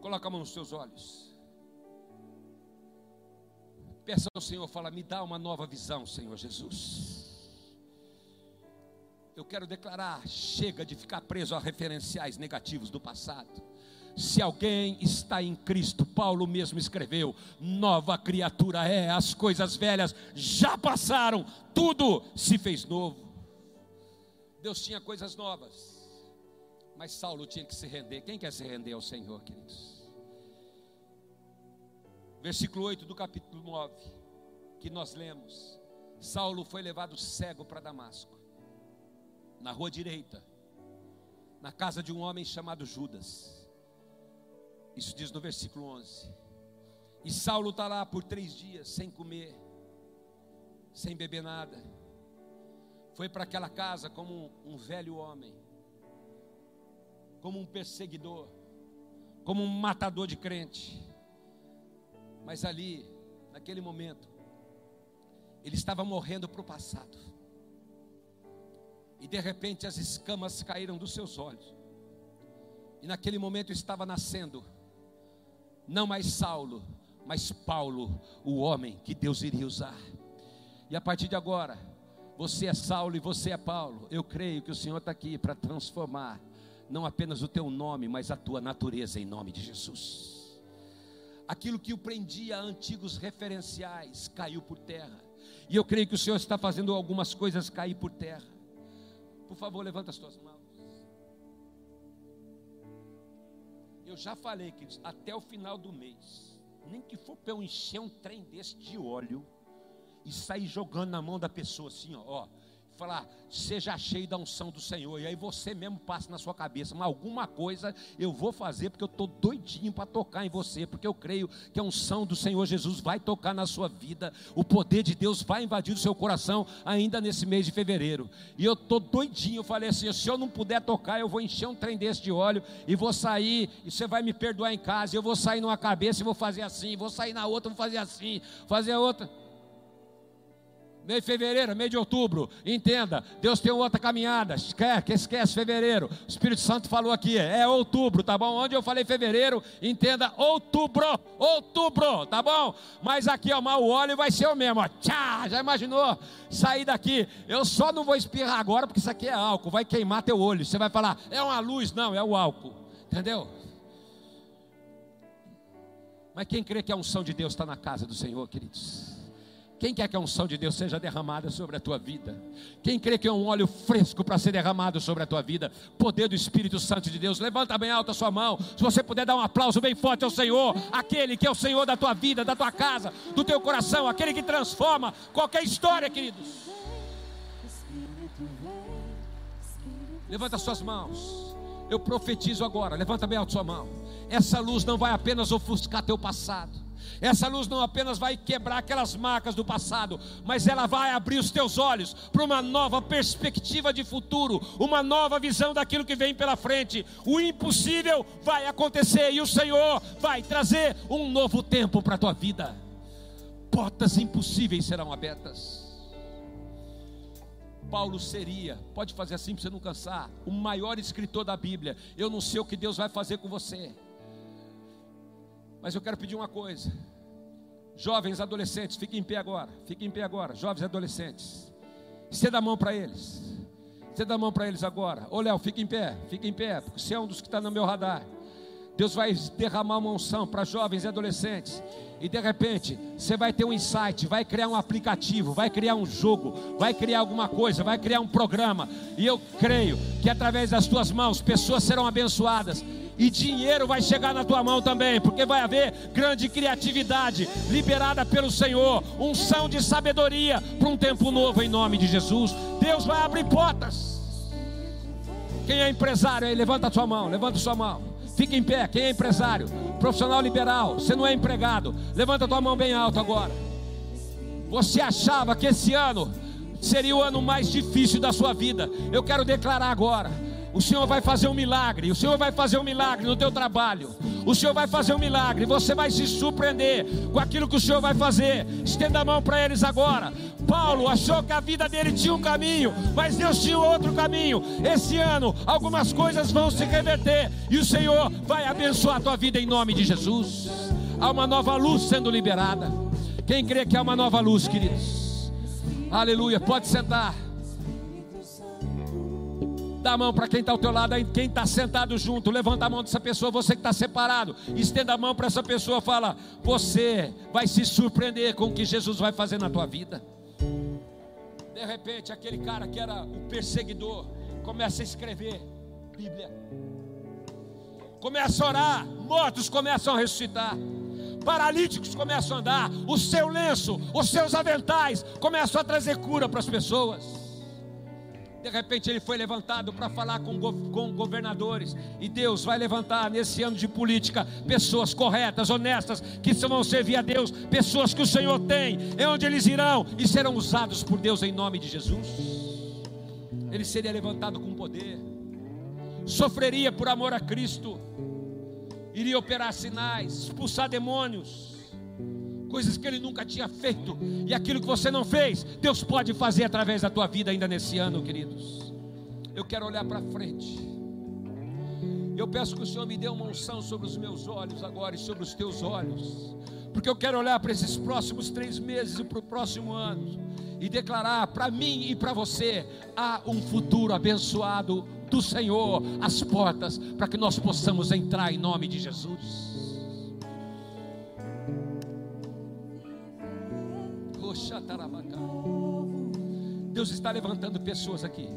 B: Coloca a mão nos seus olhos. Peça ao Senhor, fala, me dá uma nova visão, Senhor Jesus. Eu quero declarar: chega de ficar preso a referenciais negativos do passado. Se alguém está em Cristo, Paulo mesmo escreveu: nova criatura é, as coisas velhas já passaram, tudo se fez novo. Deus tinha coisas novas, mas Saulo tinha que se render. Quem quer se render ao Senhor, queridos? Versículo 8 do capítulo 9, que nós lemos: Saulo foi levado cego para Damasco, na rua direita, na casa de um homem chamado Judas. Isso diz no versículo 11. E Saulo está lá por três dias, sem comer, sem beber nada. Foi para aquela casa como um, velho homem, como um perseguidor, como um matador de crente. Mas ali, naquele momento, ele estava morrendo para o passado. E de repente as escamas caíram dos seus olhos. E naquele momento estava nascendo não mais Saulo, mas Paulo, o homem que Deus iria usar. E a partir de agora, você é Saulo e você é Paulo. Eu creio que o Senhor está aqui para transformar não apenas o teu nome, mas a tua natureza em nome de Jesus. Aquilo que o prendia a antigos referenciais caiu por terra. E eu creio que o Senhor está fazendo algumas coisas cair por terra. Por favor, levanta as tuas mãos. Eu já falei que até o final do mês, nem que for para eu encher um trem desse de óleo e sair jogando na mão da pessoa assim, ó, ó falar, seja cheio da unção do Senhor, e aí você mesmo passa na sua cabeça, mas alguma coisa eu vou fazer, porque eu estou doidinho para tocar em você, porque eu creio que a unção do Senhor Jesus vai tocar na sua vida, o poder de Deus vai invadir o seu coração ainda nesse mês de fevereiro, e eu estou doidinho, eu falei assim, se eu não puder tocar, eu vou encher um trem desse de óleo, e vou sair, e você vai me perdoar em casa, eu vou sair numa cabeça e vou fazer assim, vou sair na outra, vou fazer assim, fazer a outra, Meio de fevereiro, meio de outubro, entenda, Deus tem outra caminhada. Esquece, esquece fevereiro. O Espírito Santo falou aqui, é outubro, tá bom? Onde eu falei fevereiro, entenda outubro, outubro, tá bom? Mas aqui, ó, o óleo vai ser o mesmo, ó. Tchá, já imaginou? Sair daqui, eu só não vou espirrar agora, porque isso aqui é álcool, vai queimar teu olho. Você vai falar, é uma luz, não, é o álcool, entendeu? Mas quem crê que a unção de Deus está na casa do Senhor, queridos? Quem quer que a unção de Deus seja derramada sobre a tua vida? Quem crê que é um óleo fresco para ser derramado sobre a tua vida? Poder do Espírito Santo de Deus. Levanta bem alta a sua mão. Se você puder dar um aplauso bem forte ao Senhor, aquele que é o Senhor da tua vida, da tua casa, do teu coração, aquele que transforma qualquer história, queridos. Levanta suas mãos. Eu profetizo agora. Levanta bem alta a sua mão. Essa luz não vai apenas ofuscar teu passado essa luz não apenas vai quebrar aquelas marcas do passado, mas ela vai abrir os teus olhos para uma nova perspectiva de futuro, uma nova visão daquilo que vem pela frente. O impossível vai acontecer e o Senhor vai trazer um novo tempo para a tua vida. Portas impossíveis serão abertas. Paulo seria, pode fazer assim para você não cansar, o maior escritor da Bíblia. Eu não sei o que Deus vai fazer com você. Mas eu quero pedir uma coisa. Jovens adolescentes, fiquem em pé agora. Fiquem em pé agora, jovens adolescentes. Estenda a mão para eles. Estenda a mão para eles agora. Ô Léo, fique em pé, fique em pé, porque você é um dos que está no meu radar. Deus vai derramar uma unção para jovens e adolescentes. E de repente, você vai ter um insight, vai criar um aplicativo, vai criar um jogo, vai criar alguma coisa, vai criar um programa. E eu creio que através das tuas mãos, pessoas serão abençoadas e dinheiro vai chegar na tua mão também, porque vai haver grande criatividade liberada pelo Senhor, unção de sabedoria para um tempo novo em nome de Jesus. Deus vai abrir portas. Quem é empresário aí, levanta a sua mão, levanta a sua mão. Fica em pé, quem é empresário, profissional liberal, você não é empregado, levanta a tua mão bem alto agora. Você achava que esse ano seria o ano mais difícil da sua vida. Eu quero declarar agora o Senhor vai fazer um milagre. O Senhor vai fazer um milagre no teu trabalho. O Senhor vai fazer um milagre. Você vai se surpreender com aquilo que o Senhor vai fazer. Estenda a mão para eles agora. Paulo achou que a vida dele tinha um caminho, mas Deus tinha outro caminho. Esse ano, algumas coisas vão se reverter e o Senhor vai abençoar a tua vida em nome de Jesus. Há uma nova luz sendo liberada. Quem crê que há uma nova luz, queridos? Aleluia. Pode sentar. Dá a mão para quem está ao teu lado, quem está sentado junto, levanta a mão dessa pessoa, você que está separado, estenda a mão para essa pessoa, fala: Você vai se surpreender com o que Jesus vai fazer na tua vida. De repente, aquele cara que era o perseguidor começa a escrever Bíblia, começa a orar, mortos começam a ressuscitar. Paralíticos começam a andar, o seu lenço, os seus aventais começam a trazer cura para as pessoas. De repente ele foi levantado para falar com, com governadores. E Deus vai levantar nesse ano de política pessoas corretas, honestas, que vão servir a Deus, pessoas que o Senhor tem, é onde eles irão e serão usados por Deus em nome de Jesus. Ele seria levantado com poder, sofreria por amor a Cristo, iria operar sinais, expulsar demônios coisas que ele nunca tinha feito, e aquilo que você não fez, Deus pode fazer através da tua vida ainda nesse ano, queridos. Eu quero olhar para frente. Eu peço que o Senhor me dê uma unção sobre os meus olhos agora e sobre os teus olhos, porque eu quero olhar para esses próximos três meses e para o próximo ano e declarar para mim e para você há um futuro abençoado do Senhor, as portas para que nós possamos entrar em nome de Jesus. Deus está levantando pessoas aqui.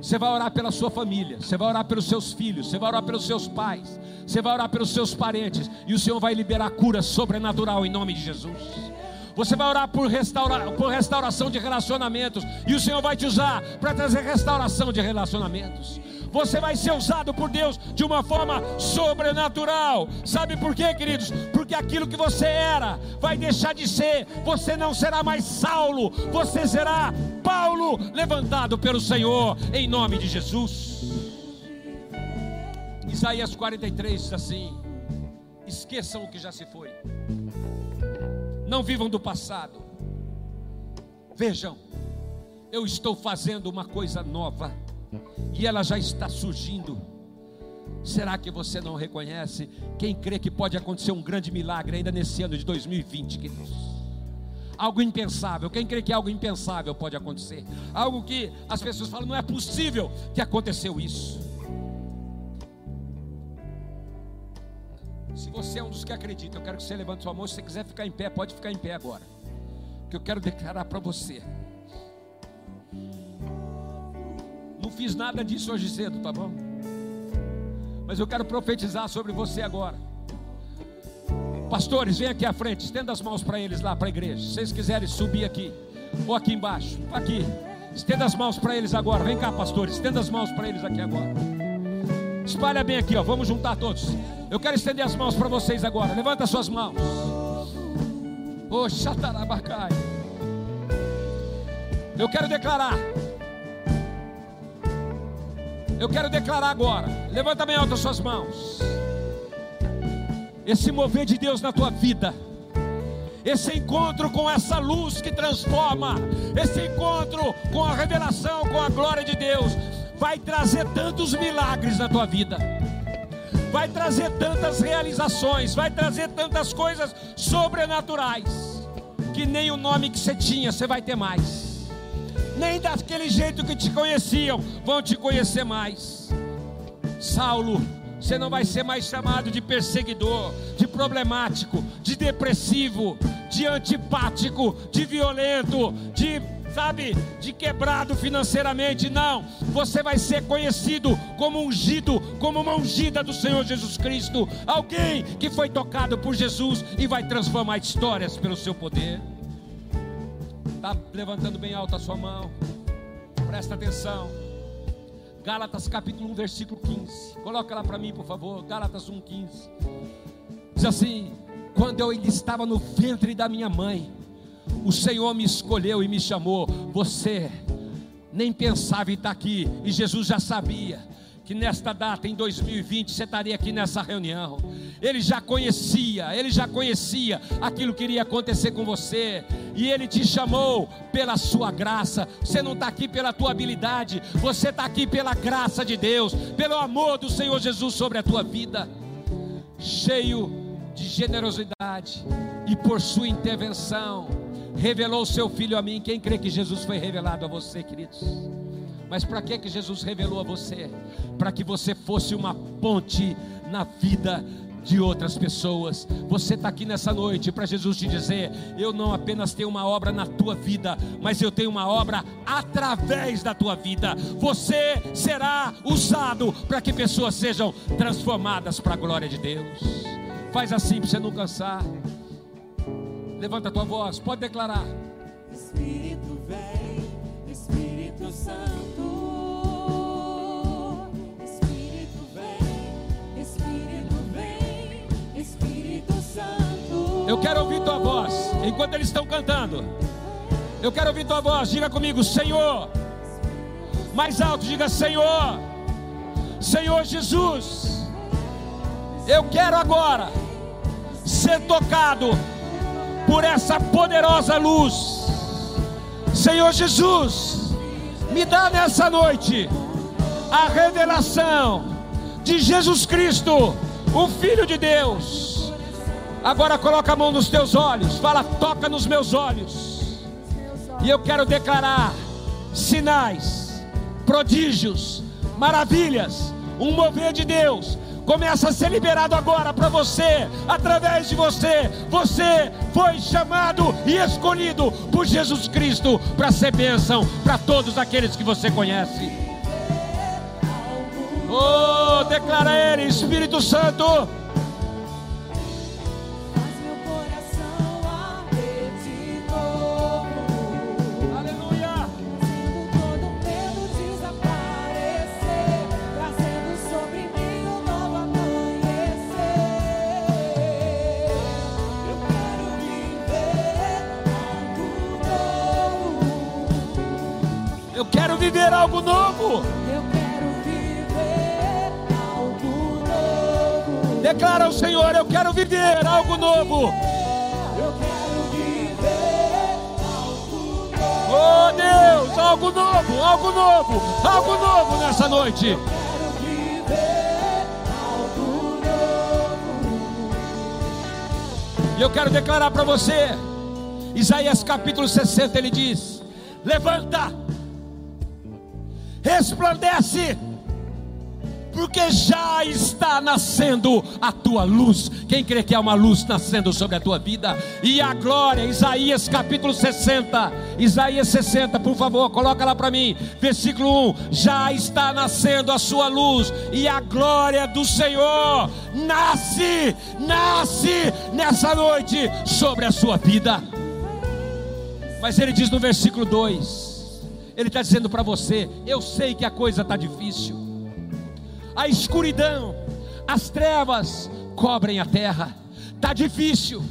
B: Você vai orar pela sua família, você vai orar pelos seus filhos, você vai orar pelos seus pais, você vai orar pelos seus parentes, e o Senhor vai liberar cura sobrenatural em nome de Jesus. Você vai orar por, restaura, por restauração de relacionamentos, e o Senhor vai te usar para trazer restauração de relacionamentos você vai ser usado por Deus de uma forma sobrenatural. Sabe por quê, queridos? Porque aquilo que você era vai deixar de ser, você não será mais Saulo, você será Paulo, levantado pelo Senhor, em nome de Jesus. Isaías 43 diz assim: esqueçam o que já se foi, não vivam do passado, Vejam, eu estou fazendo uma coisa nova e ela já está surgindo. Será que você não reconhece? Quem crê que pode acontecer um grande milagre ainda nesse ano de 2020, queridos? Algo impensável. Quem crê que algo impensável pode acontecer? Algo que as pessoas falam, não é possível que aconteceu isso. Se você é um dos que acredita, eu quero que você levante sua mão. Se você quiser ficar em pé, pode ficar em pé agora. Que eu quero declarar para você. Não fiz nada disso hoje cedo, tá bom? Mas eu quero profetizar sobre você agora. Pastores, vem aqui à frente, estenda as mãos para eles lá para a igreja. Se vocês quiserem subir aqui, ou aqui embaixo, aqui. Estenda as mãos para eles agora. Vem cá, pastores, estenda as mãos para eles aqui agora. Espalha bem aqui, ó. Vamos juntar todos. Eu quero estender as mãos para vocês agora. Levanta suas mãos. Oh, Xatarabacai. Eu quero declarar eu quero declarar agora. Levanta bem alto as suas mãos. Esse mover de Deus na tua vida. Esse encontro com essa luz que transforma, esse encontro com a revelação, com a glória de Deus, vai trazer tantos milagres na tua vida, vai trazer tantas realizações, vai trazer tantas coisas sobrenaturais, que nem o nome que você tinha você vai ter mais nem daquele jeito que te conheciam, vão te conhecer mais. Saulo, você não vai ser mais chamado de perseguidor, de problemático, de depressivo, de antipático, de violento, de sabe, de quebrado financeiramente, não. Você vai ser conhecido como ungido, como uma ungida do Senhor Jesus Cristo, alguém que foi tocado por Jesus e vai transformar histórias pelo seu poder. Está levantando bem alto a sua mão. Presta atenção. Gálatas capítulo 1, versículo 15. Coloca lá para mim, por favor. Gálatas 1, 15. Diz assim: Quando eu ainda estava no ventre da minha mãe, o Senhor me escolheu e me chamou. Você nem pensava em estar aqui, e Jesus já sabia que nesta data, em 2020, você estaria aqui nessa reunião. Ele já conhecia, ele já conhecia aquilo que iria acontecer com você, e ele te chamou pela sua graça. Você não está aqui pela tua habilidade, você está aqui pela graça de Deus, pelo amor do Senhor Jesus sobre a tua vida, cheio de generosidade, e por sua intervenção, revelou o seu filho a mim. Quem crê que Jesus foi revelado a você, queridos? Mas para que que Jesus revelou a você? Para que você fosse uma ponte na vida de outras pessoas. Você está aqui nessa noite para Jesus te dizer: eu não apenas tenho uma obra na tua vida, mas eu tenho uma obra através da tua vida. Você será usado para que pessoas sejam transformadas para a glória de Deus. Faz assim para você não cansar. Levanta a tua voz, pode declarar. Espírito Eu quero ouvir tua voz enquanto eles estão cantando. Eu quero ouvir tua voz. Diga comigo, Senhor. Mais alto, diga Senhor. Senhor Jesus. Eu quero agora ser tocado por essa poderosa luz. Senhor Jesus, me dá nessa noite a revelação de Jesus Cristo, o Filho de Deus Agora coloca a mão nos teus olhos, fala, toca nos meus olhos. E eu quero declarar sinais, prodígios, maravilhas, um mover de Deus. Começa a ser liberado agora para você, através de você. Você foi chamado e escolhido por Jesus Cristo para ser bênção para todos aqueles que você conhece. Oh, declara Ele, Espírito Santo. Viver algo novo. Eu quero viver algo novo. Declara ao Senhor: Eu quero viver algo novo. Eu quero viver algo novo. Deus, algo novo, algo novo, algo novo nessa noite. E eu quero declarar para você, Isaías capítulo 60, ele diz: Levanta, resplandece, porque já está nascendo a tua luz. Quem crê que há uma luz nascendo sobre a tua vida? E a glória, Isaías capítulo 60, Isaías 60, por favor, coloca lá para mim, versículo 1: Já está nascendo a sua luz, e a glória do Senhor nasce, nasce nessa noite sobre a sua vida. Mas ele diz no versículo 2: Ele está dizendo para você: Eu sei que a coisa está difícil a escuridão, as trevas cobrem a terra. Está difícil,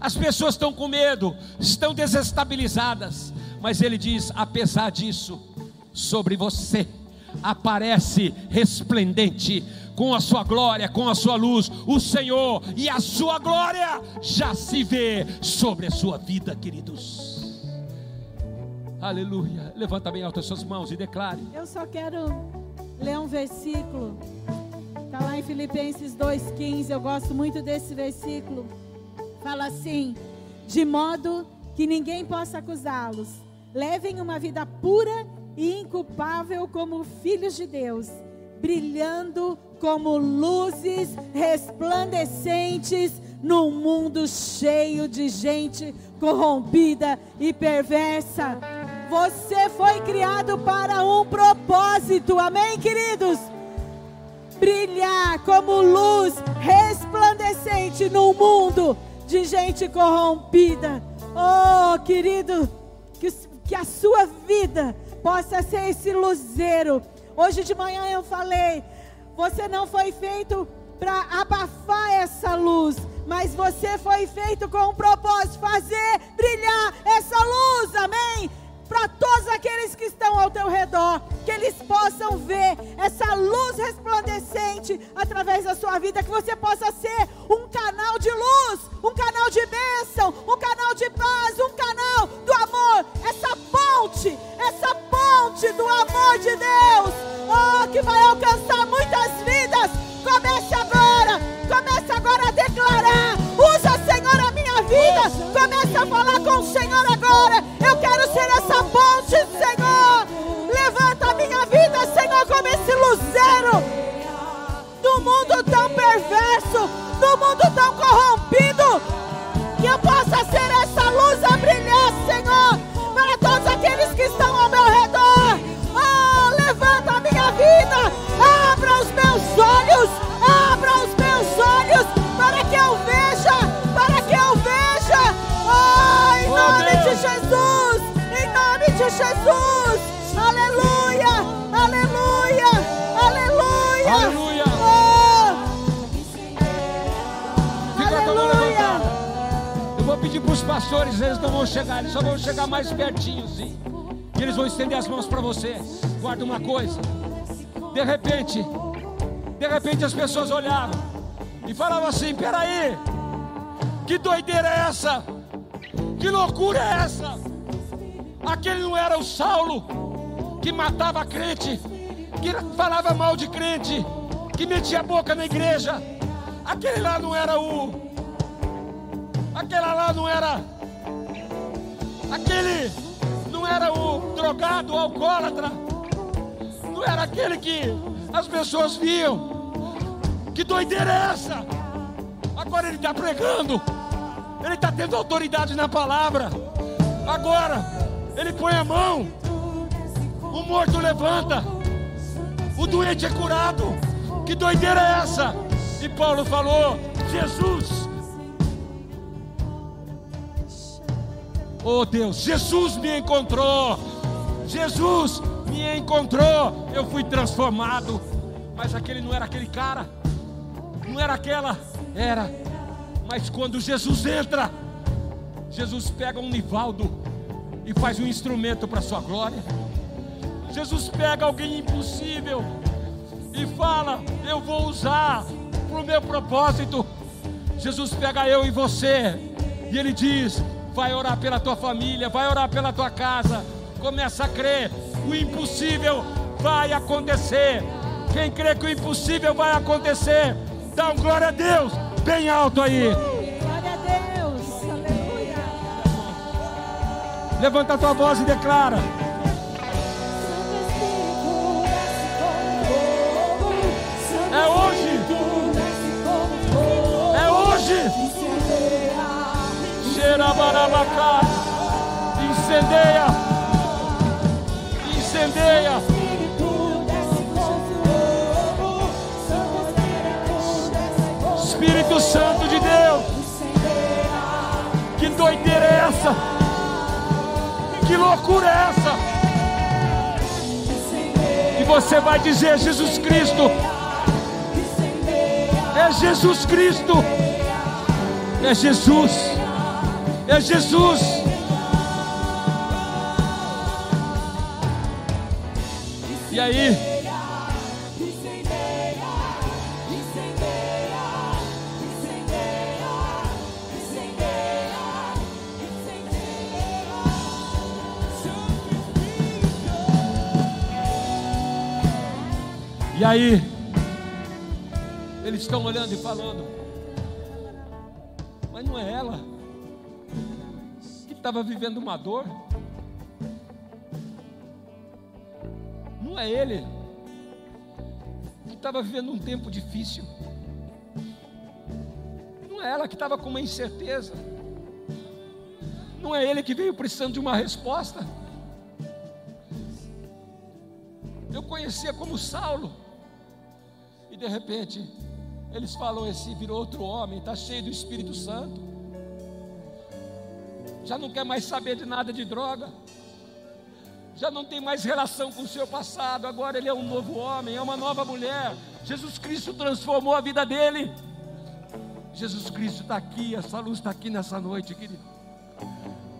B: as pessoas estão com medo, estão desestabilizadas, mas ele diz: apesar disso, sobre você aparece resplendente com a sua glória, com a sua luz, o Senhor e a sua glória já se vê sobre a sua vida, queridos. Aleluia. Levanta bem alto as suas mãos e declare.
C: Eu só quero ler um versículo. Está lá em Filipenses 2,15. Eu gosto muito desse versículo. Fala assim: de modo que ninguém possa acusá-los. Levem uma vida pura e inculpável como filhos de Deus, brilhando como luzes resplandecentes num mundo cheio de gente corrompida e perversa. Você foi criado para um propósito, amém, queridos? Brilhar como luz resplandecente no mundo de gente corrompida. Oh, querido, que, que a sua vida possa ser esse luzeiro. Hoje de manhã eu falei, você não foi feito para abafar essa luz, mas você foi feito com um propósito, fazer brilhar essa luz, amém? Para todos aqueles que estão ao teu redor, que eles possam ver essa
B: as pessoas olhavam e falavam assim: peraí, que doideira é essa? Que loucura é essa? Aquele não era o Saulo que matava crente, que falava mal de crente, que metia a boca na igreja. Aquele lá não era o. Aquela lá não era. Aquele não era o drogado, o alcoólatra. Não era aquele que as pessoas viam. Doideira é essa? Agora ele está pregando. Ele está tendo autoridade na palavra. Agora ele põe a mão. O morto levanta. O doente é curado. Que doideira é essa? E Paulo falou: Jesus. Oh Deus, Jesus me encontrou. Jesus me encontrou. Eu fui transformado. Mas aquele não era aquele cara. Não era aquela. Era. Mas quando Jesus entra, Jesus pega um Nivaldo e faz um instrumento para sua glória. Jesus pega alguém impossível e fala: Eu vou usar para o meu propósito. Jesus pega eu e você e ele diz: Vai orar pela tua família, vai orar pela tua casa, Começa a crer, o impossível vai acontecer. Quem crê que o impossível vai acontecer, dá um glória a Deus, bem alto aí.
C: Glória a Deus. Aleluia.
B: Levanta a tua voz e declara. É hoje. É hoje. Xerabarabacá. Incendeia. Incendeia. Santo de Deus. Que doideira é essa? Que loucura é essa? E você vai dizer: Jesus Cristo. É Jesus Cristo. É Jesus. É Jesus. E aí? E aí? Eles estão olhando e falando. Mas não é ela que estava vivendo uma dor. Não é ele que estava vivendo um tempo difícil. Não é ela que estava com uma incerteza. Não é ele que veio precisando de uma resposta. Eu conhecia como Saulo. De repente, eles falam: esse virou outro homem, está cheio do Espírito Santo. Já não quer mais saber de nada de droga. Já não tem mais relação com o seu passado. Agora ele é um novo homem, é uma nova mulher. Jesus Cristo transformou a vida dele. Jesus Cristo está aqui, essa luz está aqui nessa noite, querido.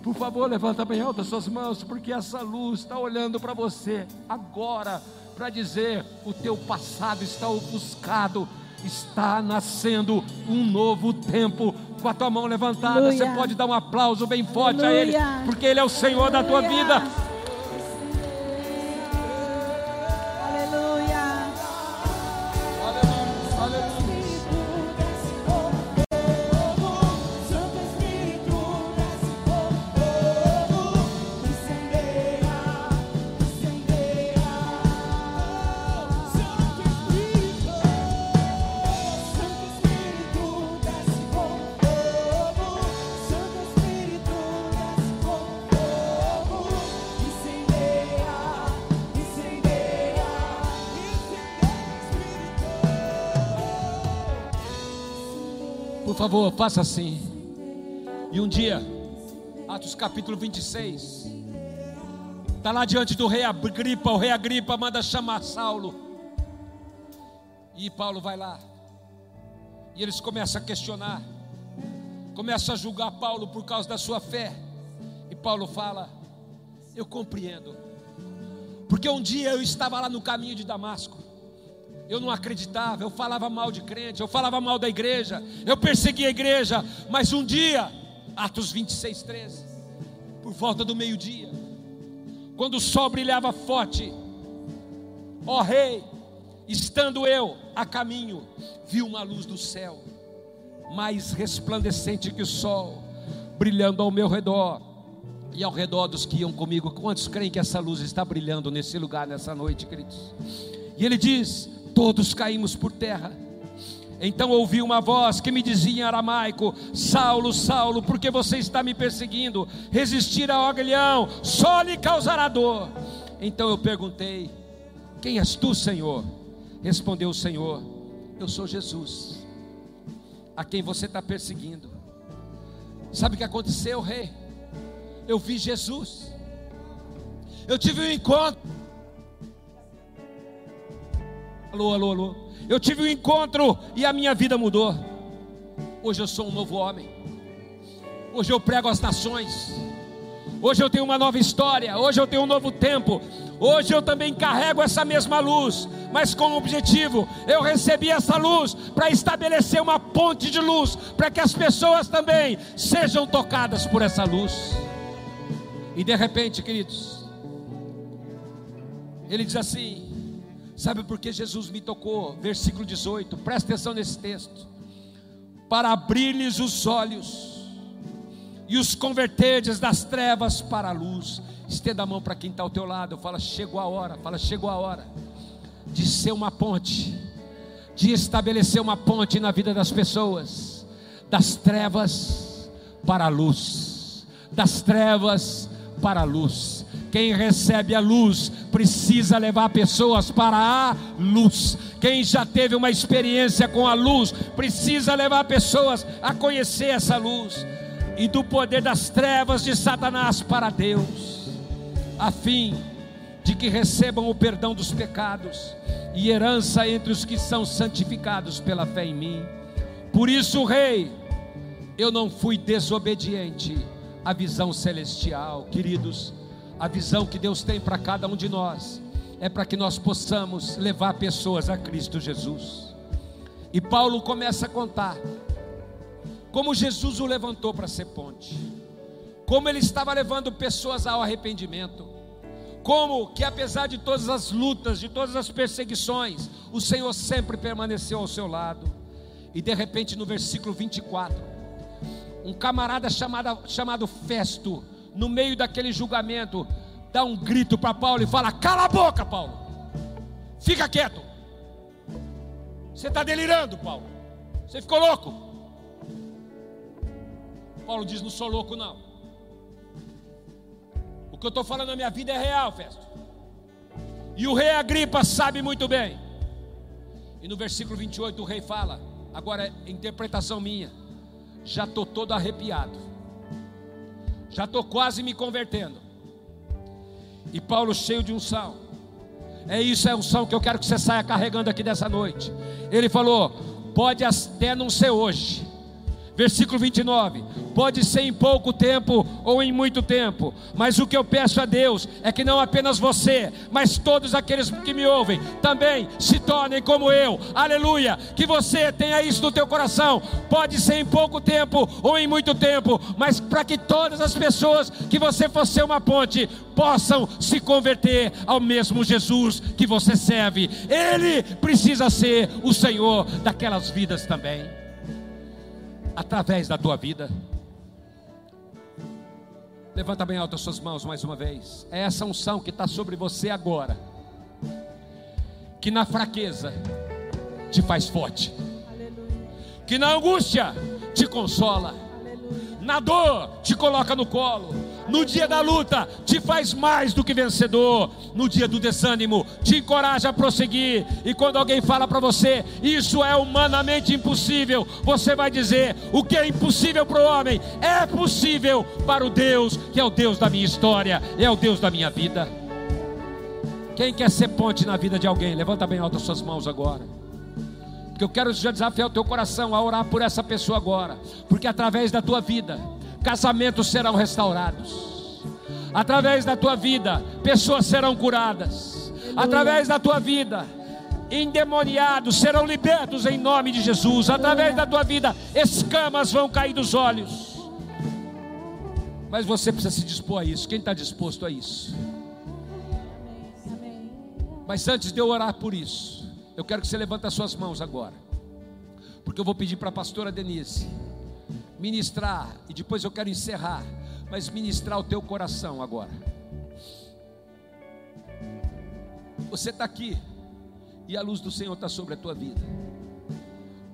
B: Por favor, levanta bem alto as suas mãos, porque essa luz está olhando para você agora, para dizer: o teu passado está ofuscado, está nascendo um novo tempo. Com a tua mão levantada,
C: Aleluia.
B: você pode dar um aplauso bem forte a Ele,
C: Aleluia.
B: porque Ele é o Senhor da tua
C: Aleluia.
B: vida. Favor, faça assim. E um dia, Atos capítulo 26, está lá diante do rei Agripa, o rei Agripa manda chamar Saulo. E Paulo vai lá. E eles começam a questionar, começam a julgar Paulo por causa da sua fé. E Paulo fala: Eu compreendo, porque um dia eu estava lá no caminho de Damasco. Eu não acreditava, eu falava mal de crente, eu falava mal da igreja, eu perseguia a igreja, mas um dia, Atos 26, 13, por volta do meio-dia, quando o sol brilhava forte, ó rei, estando eu a caminho, vi uma luz do céu, mais resplandecente que o sol, brilhando ao meu redor e ao redor dos que iam comigo. Quantos creem que essa luz está brilhando nesse lugar, nessa noite, queridos? E ele diz: Todos caímos por terra. Então ouvi uma voz que me dizia em aramaico: Saulo, Saulo, por que você está me perseguindo? Resistir ao aguilhão só lhe causará dor. Então eu perguntei: Quem és tu, Senhor? Respondeu o Senhor: Eu sou Jesus, a quem você está perseguindo. Sabe o que aconteceu, rei? Eu vi Jesus. Eu tive um encontro. Alô, alô, alô. Eu tive um encontro e a minha vida mudou. Hoje eu sou um novo homem. Hoje eu prego às nações. Hoje eu tenho uma nova história. Hoje eu tenho um novo tempo. Hoje eu também carrego essa mesma luz, mas com o objetivo, eu recebi essa luz para estabelecer uma ponte de luz, para que as pessoas também sejam tocadas por essa luz. E de repente, queridos, Ele diz assim: Sabe por que Jesus me tocou? Versículo 18, presta atenção nesse texto. Para abrir-lhes os olhos e os converterdes das trevas para a luz. Estenda a mão para quem está ao teu lado. Fala, chegou a hora. Fala, chegou a hora de ser uma ponte, de estabelecer uma ponte na vida das pessoas, das trevas para a luz, das trevas para a luz. Quem recebe a luz precisa levar pessoas para a luz. Quem já teve uma experiência com a luz precisa levar pessoas a conhecer essa luz e do poder das trevas de Satanás para Deus, a fim de que recebam o perdão dos pecados e herança entre os que são santificados pela fé em mim. Por isso, Rei, eu não fui desobediente à visão celestial, queridos a visão que Deus tem para cada um de nós é para que nós possamos levar pessoas a Cristo Jesus. E Paulo começa a contar como Jesus o levantou para ser ponte, como ele estava levando pessoas ao arrependimento, como que apesar de todas as lutas, de todas as perseguições, o Senhor sempre permaneceu ao seu lado. E de repente no versículo 24, um camarada chamado, chamado Festo no meio daquele julgamento, dá um grito para Paulo e fala: Cala a boca, Paulo, fica quieto. Você está delirando, Paulo. Você ficou louco. Paulo diz: Não sou louco, não. O que eu estou falando na minha vida é real, Festo. E o rei Agripa sabe muito bem. E no versículo 28 o rei fala, agora é interpretação minha, já estou todo arrepiado já estou quase me convertendo. E Paulo cheio de unção. É isso, é unção que eu quero que você saia carregando aqui dessa noite. Ele falou: pode até não ser hoje, Versículo 29. Pode ser em pouco tempo ou em muito tempo, mas o que eu peço a Deus é que não apenas você, mas todos aqueles que me ouvem também se tornem como eu. Aleluia! Que você tenha isso no teu coração. Pode ser em pouco tempo ou em muito tempo, mas para que todas as pessoas que você fosse uma ponte possam se converter ao mesmo Jesus que você serve. Ele precisa ser o Senhor daquelas vidas também através da tua vida. Levanta bem alto as suas mãos mais uma vez. É essa unção que está sobre você agora, que na fraqueza te faz forte, que na angústia te consola, na dor te coloca no colo, no dia da luta, te faz mais do que vencedor. No dia do desânimo, te encoraja a prosseguir. E quando alguém fala para você, isso é humanamente impossível, você vai dizer: o que é impossível para o homem é possível para o Deus, que é o Deus da minha história, é o Deus da minha vida. Quem quer ser ponte na vida de alguém? Levanta bem alto as suas mãos agora. Porque eu quero já desafiar o teu coração a orar por essa pessoa agora. Porque através da tua vida, casamentos serão restaurados. Através da tua vida, pessoas serão curadas. Através da tua vida, endemoniados serão libertos em nome de Jesus. Através da tua vida, escamas vão cair dos olhos. Mas você precisa se dispor a isso. Quem está disposto a isso? Mas antes de eu orar por isso, eu quero que você levante as suas mãos agora. Porque eu vou pedir para a pastora Denise ministrar, e depois eu quero encerrar, mas ministrar o teu coração agora. Você está aqui, e a luz do Senhor está sobre a tua vida.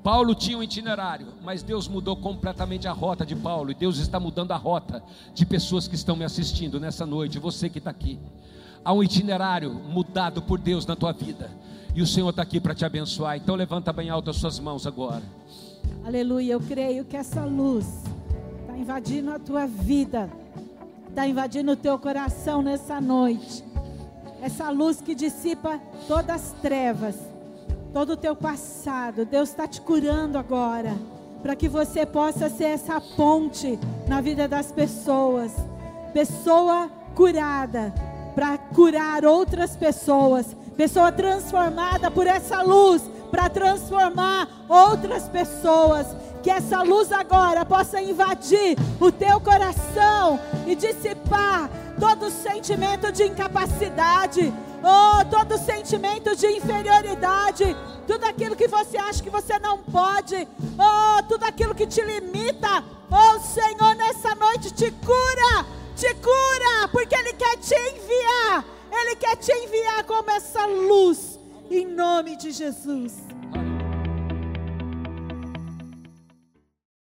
B: Paulo tinha um itinerário, mas Deus mudou completamente a rota de Paulo, e Deus está mudando a rota de pessoas que estão me assistindo nessa noite, você que está aqui. Há um itinerário mudado por Deus na tua vida, e o Senhor está aqui para te abençoar. Então levanta bem alto as suas mãos agora.
C: Aleluia. Eu creio que essa luz está invadindo a tua vida, está invadindo o teu coração nessa noite. Essa luz que dissipa todas as trevas, todo o teu passado. Deus está te curando agora, para que você possa ser essa ponte na vida das pessoas. Pessoa curada, para curar outras pessoas. Pessoa transformada por essa luz para transformar outras pessoas. Que essa luz agora possa invadir o teu coração e dissipar todo sentimento de incapacidade, Oh, todo sentimento de inferioridade, tudo aquilo que você acha que você não pode, oh, tudo aquilo que te limita, oh Senhor, nessa noite te cura, te cura, porque Ele quer te enviar, Ele quer te enviar como essa luz, em nome de Jesus.